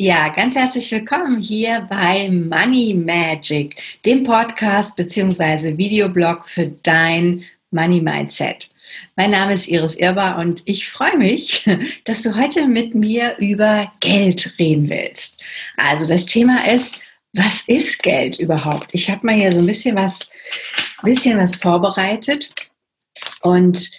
Ja, ganz herzlich willkommen hier bei Money Magic, dem Podcast bzw. Videoblog für dein Money Mindset. Mein Name ist Iris Irber und ich freue mich, dass du heute mit mir über Geld reden willst. Also das Thema ist, was ist Geld überhaupt? Ich habe mal hier so ein bisschen was, bisschen was vorbereitet und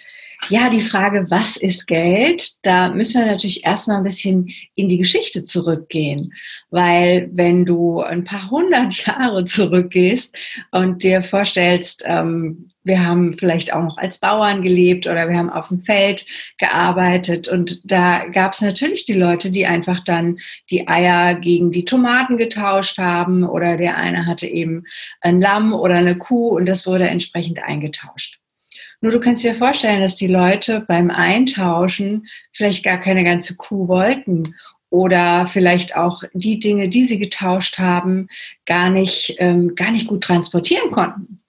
ja, die Frage, was ist Geld? Da müssen wir natürlich erstmal ein bisschen in die Geschichte zurückgehen. Weil wenn du ein paar hundert Jahre zurückgehst und dir vorstellst, ähm, wir haben vielleicht auch noch als Bauern gelebt oder wir haben auf dem Feld gearbeitet und da gab es natürlich die Leute, die einfach dann die Eier gegen die Tomaten getauscht haben oder der eine hatte eben ein Lamm oder eine Kuh und das wurde entsprechend eingetauscht. Nur du kannst dir vorstellen, dass die Leute beim Eintauschen vielleicht gar keine ganze Kuh wollten oder vielleicht auch die Dinge, die sie getauscht haben, gar nicht, ähm, gar nicht gut transportieren konnten.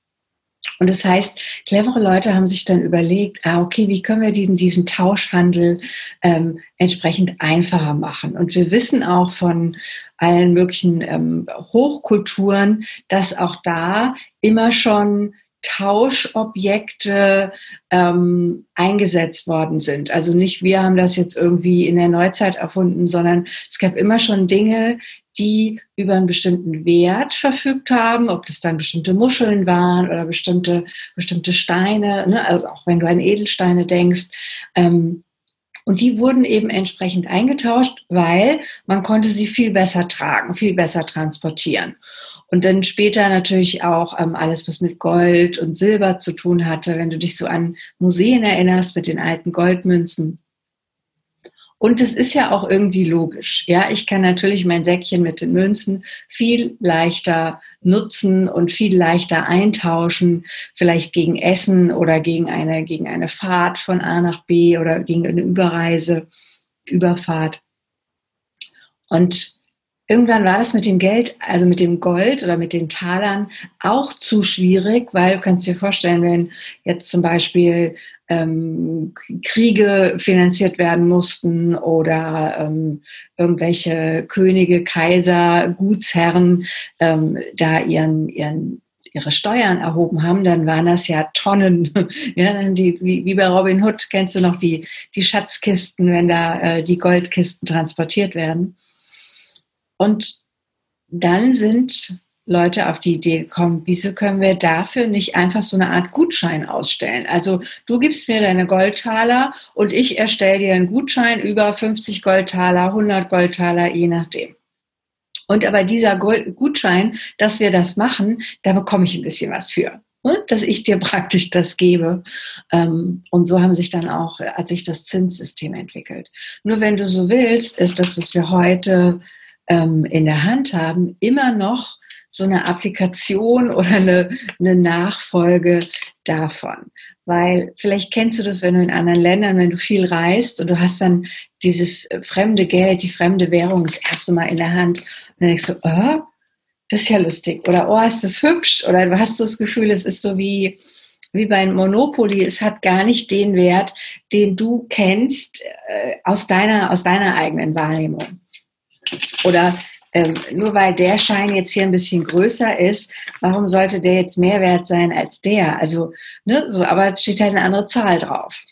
Und das heißt, clevere Leute haben sich dann überlegt, ah, okay, wie können wir diesen, diesen Tauschhandel ähm, entsprechend einfacher machen? Und wir wissen auch von allen möglichen ähm, Hochkulturen, dass auch da immer schon Tauschobjekte ähm, eingesetzt worden sind. Also nicht wir haben das jetzt irgendwie in der Neuzeit erfunden, sondern es gab immer schon Dinge, die über einen bestimmten Wert verfügt haben, ob das dann bestimmte Muscheln waren oder bestimmte, bestimmte Steine, ne? also auch wenn du an Edelsteine denkst. Ähm, und die wurden eben entsprechend eingetauscht, weil man konnte sie viel besser tragen, viel besser transportieren. Und dann später natürlich auch ähm, alles, was mit Gold und Silber zu tun hatte, wenn du dich so an Museen erinnerst mit den alten Goldmünzen. Und es ist ja auch irgendwie logisch. Ja, ich kann natürlich mein Säckchen mit den Münzen viel leichter nutzen und viel leichter eintauschen, vielleicht gegen Essen oder gegen eine, gegen eine Fahrt von A nach B oder gegen eine Überreise, Überfahrt. Und Irgendwann war das mit dem Geld, also mit dem Gold oder mit den Talern auch zu schwierig, weil du kannst dir vorstellen, wenn jetzt zum Beispiel ähm, Kriege finanziert werden mussten oder ähm, irgendwelche Könige, Kaiser, Gutsherren ähm, da ihren, ihren ihre Steuern erhoben haben, dann waren das ja Tonnen. Ja, die, wie, wie bei Robin Hood kennst du noch die, die Schatzkisten, wenn da äh, die Goldkisten transportiert werden. Und dann sind Leute auf die Idee gekommen, wieso können wir dafür nicht einfach so eine Art Gutschein ausstellen? Also du gibst mir deine Goldtaler und ich erstelle dir einen Gutschein über 50 Goldtaler, 100 Goldtaler, je nachdem. Und aber dieser Gutschein, dass wir das machen, da bekomme ich ein bisschen was für. Ne? Dass ich dir praktisch das gebe. Ähm, und so haben sich dann auch, hat sich das Zinssystem entwickelt. Nur wenn du so willst, ist das, was wir heute ähm, in der Hand haben, immer noch so eine Applikation oder eine, eine Nachfolge davon. Weil vielleicht kennst du das, wenn du in anderen Ländern, wenn du viel reist und du hast dann dieses fremde Geld, die fremde Währung das erste Mal in der Hand. Und dann denkst du, oh, das ist ja lustig. Oder, oh, ist das hübsch? Oder du hast so das Gefühl, es ist so wie, wie bei Monopoly. Es hat gar nicht den Wert, den du kennst äh, aus, deiner, aus deiner eigenen Wahrnehmung. Oder ähm, nur weil der Schein jetzt hier ein bisschen größer ist, warum sollte der jetzt mehr wert sein als der? Also, ne, so, aber es steht halt eine andere Zahl drauf.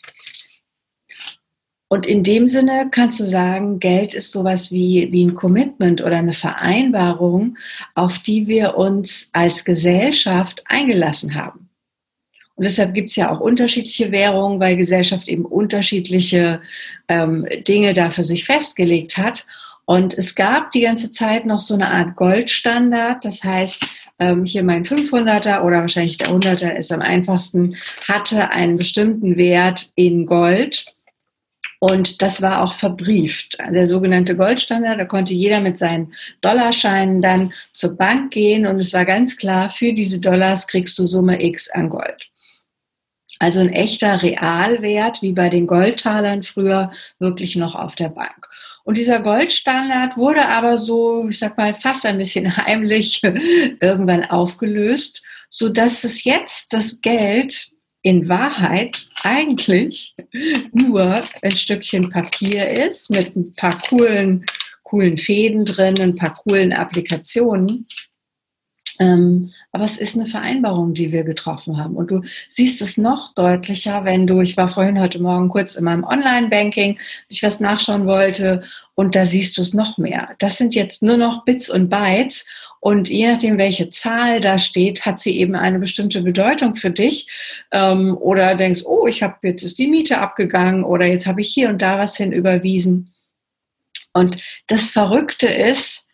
Und in dem Sinne kannst du sagen, Geld ist sowas wie, wie ein Commitment oder eine Vereinbarung, auf die wir uns als Gesellschaft eingelassen haben. Und deshalb gibt es ja auch unterschiedliche Währungen, weil Gesellschaft eben unterschiedliche ähm, Dinge da für sich festgelegt hat. Und es gab die ganze Zeit noch so eine Art Goldstandard. Das heißt, ähm, hier mein 500er oder wahrscheinlich der 100er ist am einfachsten, hatte einen bestimmten Wert in Gold. Und das war auch verbrieft. Der sogenannte Goldstandard, da konnte jeder mit seinen Dollarscheinen dann zur Bank gehen und es war ganz klar, für diese Dollars kriegst du Summe X an Gold. Also ein echter Realwert, wie bei den Goldtalern früher, wirklich noch auf der Bank. Und dieser Goldstandard wurde aber so, ich sag mal, fast ein bisschen heimlich irgendwann aufgelöst, so dass es jetzt das Geld in Wahrheit eigentlich nur ein Stückchen Papier ist mit ein paar coolen coolen Fäden drin, ein paar coolen Applikationen. Ähm, aber es ist eine Vereinbarung, die wir getroffen haben. Und du siehst es noch deutlicher, wenn du, ich war vorhin heute Morgen kurz in meinem Online-Banking, ich was nachschauen wollte, und da siehst du es noch mehr. Das sind jetzt nur noch Bits und Bytes. Und je nachdem, welche Zahl da steht, hat sie eben eine bestimmte Bedeutung für dich. Ähm, oder denkst, oh, ich habe jetzt ist die Miete abgegangen oder jetzt habe ich hier und da was hin überwiesen. Und das Verrückte ist,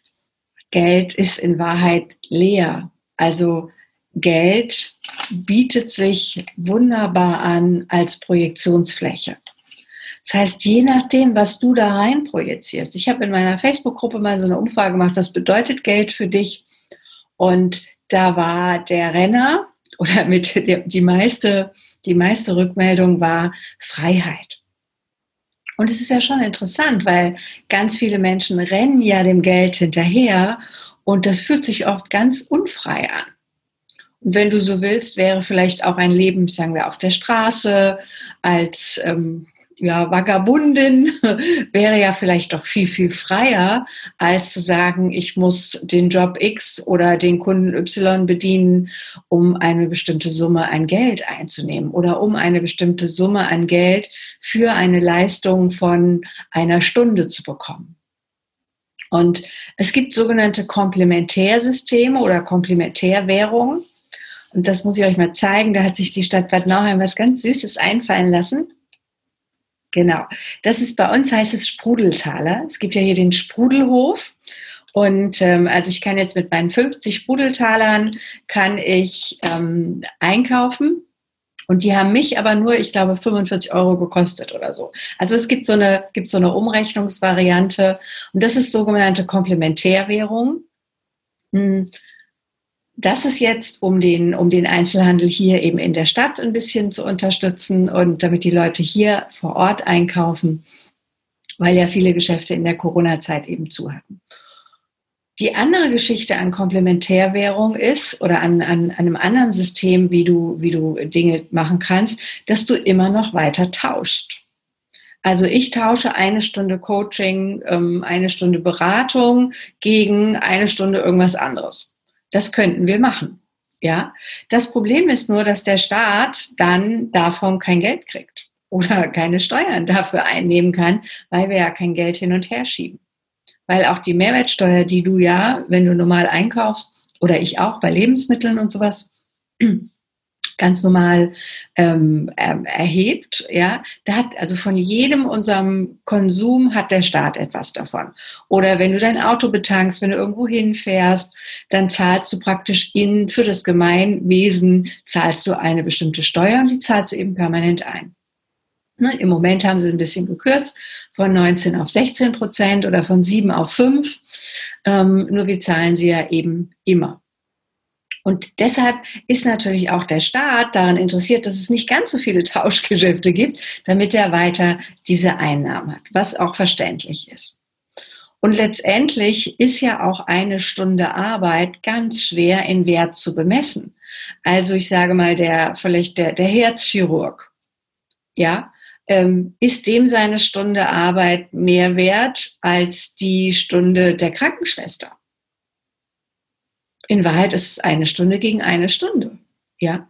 Geld ist in Wahrheit leer. Also Geld bietet sich wunderbar an als Projektionsfläche. Das heißt, je nachdem, was du da rein projizierst. Ich habe in meiner Facebook-Gruppe mal so eine Umfrage gemacht, was bedeutet Geld für dich? Und da war der Renner oder mit der, die meiste, die meiste Rückmeldung war Freiheit. Und es ist ja schon interessant, weil ganz viele Menschen rennen ja dem Geld hinterher und das fühlt sich oft ganz unfrei an. Und wenn du so willst, wäre vielleicht auch ein Leben, sagen wir, auf der Straße als ähm, ja, Vagabundin wäre ja vielleicht doch viel, viel freier, als zu sagen, ich muss den Job X oder den Kunden Y bedienen, um eine bestimmte Summe an Geld einzunehmen oder um eine bestimmte Summe an Geld für eine Leistung von einer Stunde zu bekommen. Und es gibt sogenannte Komplementärsysteme oder Komplementärwährungen. Und das muss ich euch mal zeigen. Da hat sich die Stadt Bad Nauheim was ganz Süßes einfallen lassen. Genau. Das ist bei uns heißt es Sprudeltaler. Es gibt ja hier den Sprudelhof. Und ähm, also ich kann jetzt mit meinen 50 Sprudeltalern kann ich ähm, einkaufen. Und die haben mich aber nur, ich glaube, 45 Euro gekostet oder so. Also es gibt so eine, gibt so eine Umrechnungsvariante. Und das ist sogenannte Komplementärwährung. Hm. Das ist jetzt, um den, um den Einzelhandel hier eben in der Stadt ein bisschen zu unterstützen und damit die Leute hier vor Ort einkaufen, weil ja viele Geschäfte in der Corona-Zeit eben zu hatten. Die andere Geschichte an Komplementärwährung ist oder an, an, an einem anderen System, wie du, wie du Dinge machen kannst, dass du immer noch weiter tauschst. Also ich tausche eine Stunde Coaching, ähm, eine Stunde Beratung gegen eine Stunde irgendwas anderes. Das könnten wir machen. Ja, das Problem ist nur, dass der Staat dann davon kein Geld kriegt oder keine Steuern dafür einnehmen kann, weil wir ja kein Geld hin und her schieben. Weil auch die Mehrwertsteuer, die du ja, wenn du normal einkaufst, oder ich auch bei Lebensmitteln und sowas, ganz normal ähm, erhebt, ja, da hat also von jedem unserem Konsum hat der Staat etwas davon. Oder wenn du dein Auto betankst, wenn du irgendwo hinfährst, dann zahlst du praktisch in für das Gemeinwesen zahlst du eine bestimmte Steuer und die zahlst du eben permanent ein. Ne, Im Moment haben sie ein bisschen gekürzt von 19 auf 16 Prozent oder von 7 auf 5. Ähm, nur wir zahlen sie ja eben immer. Und deshalb ist natürlich auch der Staat daran interessiert, dass es nicht ganz so viele Tauschgeschäfte gibt, damit er weiter diese Einnahmen hat, was auch verständlich ist. Und letztendlich ist ja auch eine Stunde Arbeit ganz schwer in Wert zu bemessen. Also ich sage mal, der, vielleicht der, der Herzchirurg, ja, ähm, ist dem seine Stunde Arbeit mehr wert als die Stunde der Krankenschwester? In Wahrheit ist es eine Stunde gegen eine Stunde. Ja.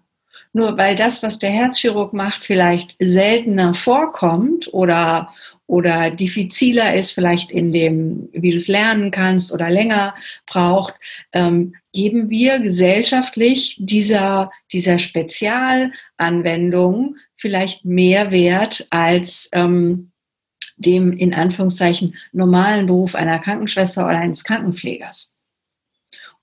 Nur weil das, was der Herzchirurg macht, vielleicht seltener vorkommt oder, oder diffiziler ist, vielleicht in dem, wie du es lernen kannst oder länger braucht, ähm, geben wir gesellschaftlich dieser, dieser Spezialanwendung vielleicht mehr Wert als ähm, dem in Anführungszeichen normalen Beruf einer Krankenschwester oder eines Krankenpflegers.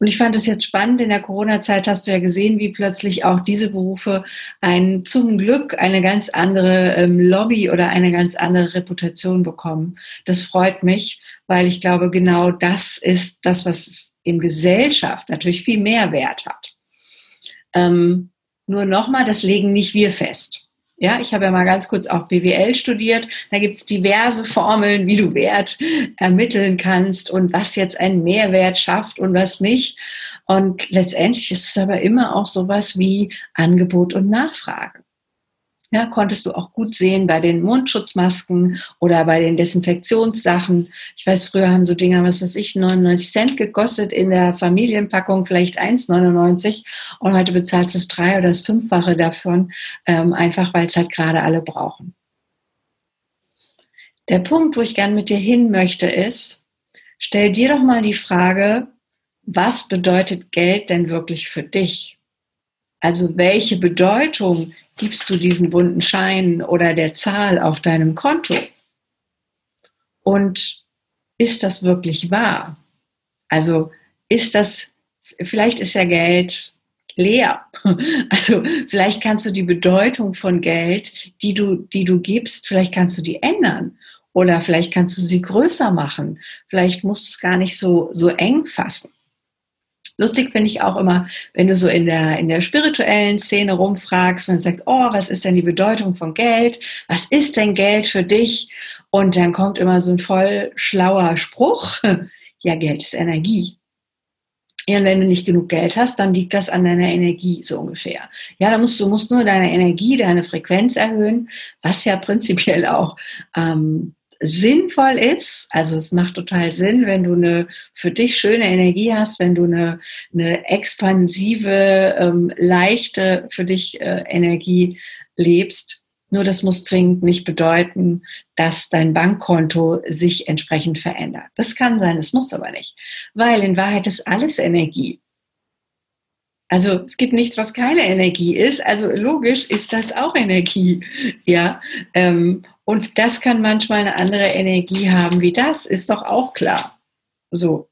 Und ich fand es jetzt spannend, in der Corona-Zeit hast du ja gesehen, wie plötzlich auch diese Berufe ein, zum Glück eine ganz andere ähm, Lobby oder eine ganz andere Reputation bekommen. Das freut mich, weil ich glaube, genau das ist das, was in Gesellschaft natürlich viel mehr Wert hat. Ähm, nur nochmal, das legen nicht wir fest. Ja, ich habe ja mal ganz kurz auch BWL studiert. Da gibt es diverse Formeln, wie du Wert ermitteln kannst und was jetzt einen Mehrwert schafft und was nicht. Und letztendlich ist es aber immer auch sowas wie Angebot und Nachfrage. Ja, konntest du auch gut sehen bei den Mundschutzmasken oder bei den Desinfektionssachen. Ich weiß, früher haben so Dinger, was weiß ich, 99 Cent gekostet in der Familienpackung, vielleicht 1,99 und heute bezahlt es drei oder das Fünffache davon, ähm, einfach weil es halt gerade alle brauchen. Der Punkt, wo ich gern mit dir hin möchte, ist, stell dir doch mal die Frage, was bedeutet Geld denn wirklich für dich? Also welche Bedeutung gibst du diesen bunten Schein oder der Zahl auf deinem Konto? Und ist das wirklich wahr? Also ist das, vielleicht ist ja Geld leer. Also vielleicht kannst du die Bedeutung von Geld, die du, die du gibst, vielleicht kannst du die ändern. Oder vielleicht kannst du sie größer machen. Vielleicht musst du es gar nicht so, so eng fassen. Lustig finde ich auch immer, wenn du so in der, in der spirituellen Szene rumfragst und sagst, oh, was ist denn die Bedeutung von Geld? Was ist denn Geld für dich? Und dann kommt immer so ein voll schlauer Spruch. Ja, Geld ist Energie. Ja, und wenn du nicht genug Geld hast, dann liegt das an deiner Energie so ungefähr. Ja, da musst du musst nur deine Energie, deine Frequenz erhöhen, was ja prinzipiell auch ähm, sinnvoll ist, also es macht total Sinn, wenn du eine für dich schöne Energie hast, wenn du eine, eine expansive, ähm, leichte für dich äh, Energie lebst. Nur das muss zwingend nicht bedeuten, dass dein Bankkonto sich entsprechend verändert. Das kann sein, es muss aber nicht, weil in Wahrheit ist alles Energie. Also es gibt nichts, was keine Energie ist. Also logisch ist das auch Energie. Ja, ähm, und das kann manchmal eine andere Energie haben wie das, ist doch auch klar. So.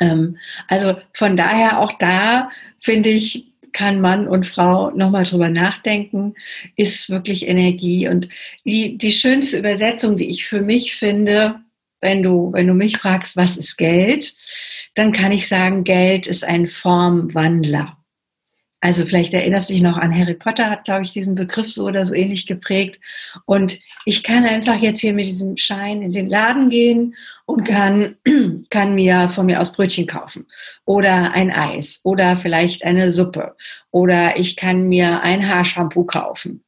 Ähm, also von daher auch da finde ich, kann Mann und Frau nochmal drüber nachdenken, ist wirklich Energie. Und die, die schönste Übersetzung, die ich für mich finde, wenn du, wenn du mich fragst, was ist Geld, dann kann ich sagen, Geld ist ein Formwandler. Also vielleicht erinnerst du dich noch an Harry Potter, hat, glaube ich, diesen Begriff so oder so ähnlich geprägt. Und ich kann einfach jetzt hier mit diesem Schein in den Laden gehen und kann, kann mir von mir aus Brötchen kaufen oder ein Eis oder vielleicht eine Suppe oder ich kann mir ein Haarshampoo kaufen.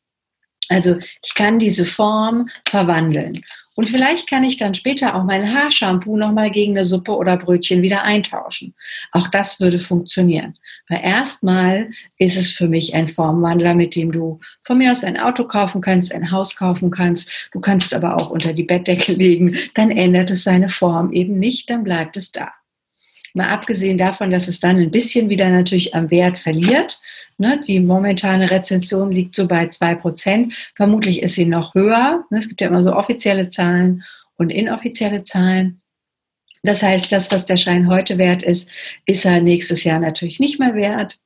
Also ich kann diese Form verwandeln. Und vielleicht kann ich dann später auch mein Haarshampoo nochmal gegen eine Suppe oder Brötchen wieder eintauschen. Auch das würde funktionieren. Weil erstmal ist es für mich ein Formwandler, mit dem du von mir aus ein Auto kaufen kannst, ein Haus kaufen kannst. Du kannst aber auch unter die Bettdecke legen. Dann ändert es seine Form eben nicht, dann bleibt es da. Mal abgesehen davon, dass es dann ein bisschen wieder natürlich am Wert verliert. Ne, die momentane Rezension liegt so bei zwei Prozent. Vermutlich ist sie noch höher. Ne, es gibt ja immer so offizielle Zahlen und inoffizielle Zahlen. Das heißt, das, was der Schein heute wert ist, ist er nächstes Jahr natürlich nicht mehr wert.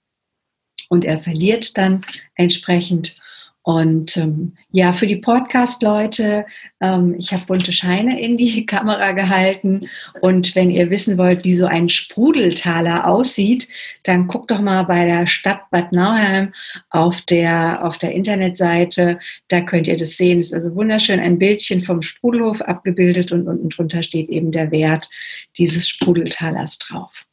Und er verliert dann entsprechend. Und ähm, ja, für die Podcast-Leute, ähm, ich habe bunte Scheine in die Kamera gehalten. Und wenn ihr wissen wollt, wie so ein Sprudeltaler aussieht, dann guckt doch mal bei der Stadt Bad Nauheim auf der, auf der Internetseite. Da könnt ihr das sehen. Ist also wunderschön ein Bildchen vom Sprudelhof abgebildet und unten drunter steht eben der Wert dieses Sprudeltalers drauf.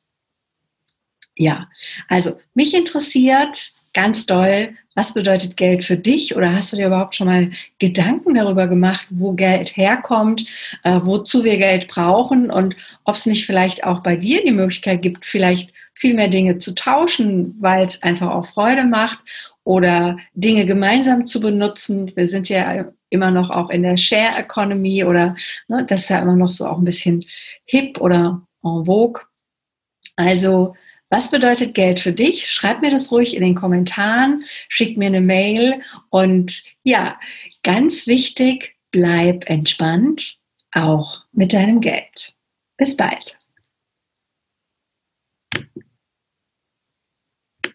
Ja, also mich interessiert ganz doll, was bedeutet Geld für dich? Oder hast du dir überhaupt schon mal Gedanken darüber gemacht, wo Geld herkommt, äh, wozu wir Geld brauchen und ob es nicht vielleicht auch bei dir die Möglichkeit gibt, vielleicht viel mehr Dinge zu tauschen, weil es einfach auch Freude macht oder Dinge gemeinsam zu benutzen. Wir sind ja immer noch auch in der Share Economy oder ne, das ist ja immer noch so auch ein bisschen hip oder en vogue. Also was bedeutet Geld für dich? Schreib mir das ruhig in den Kommentaren, schick mir eine Mail und ja, ganz wichtig, bleib entspannt, auch mit deinem Geld. Bis bald.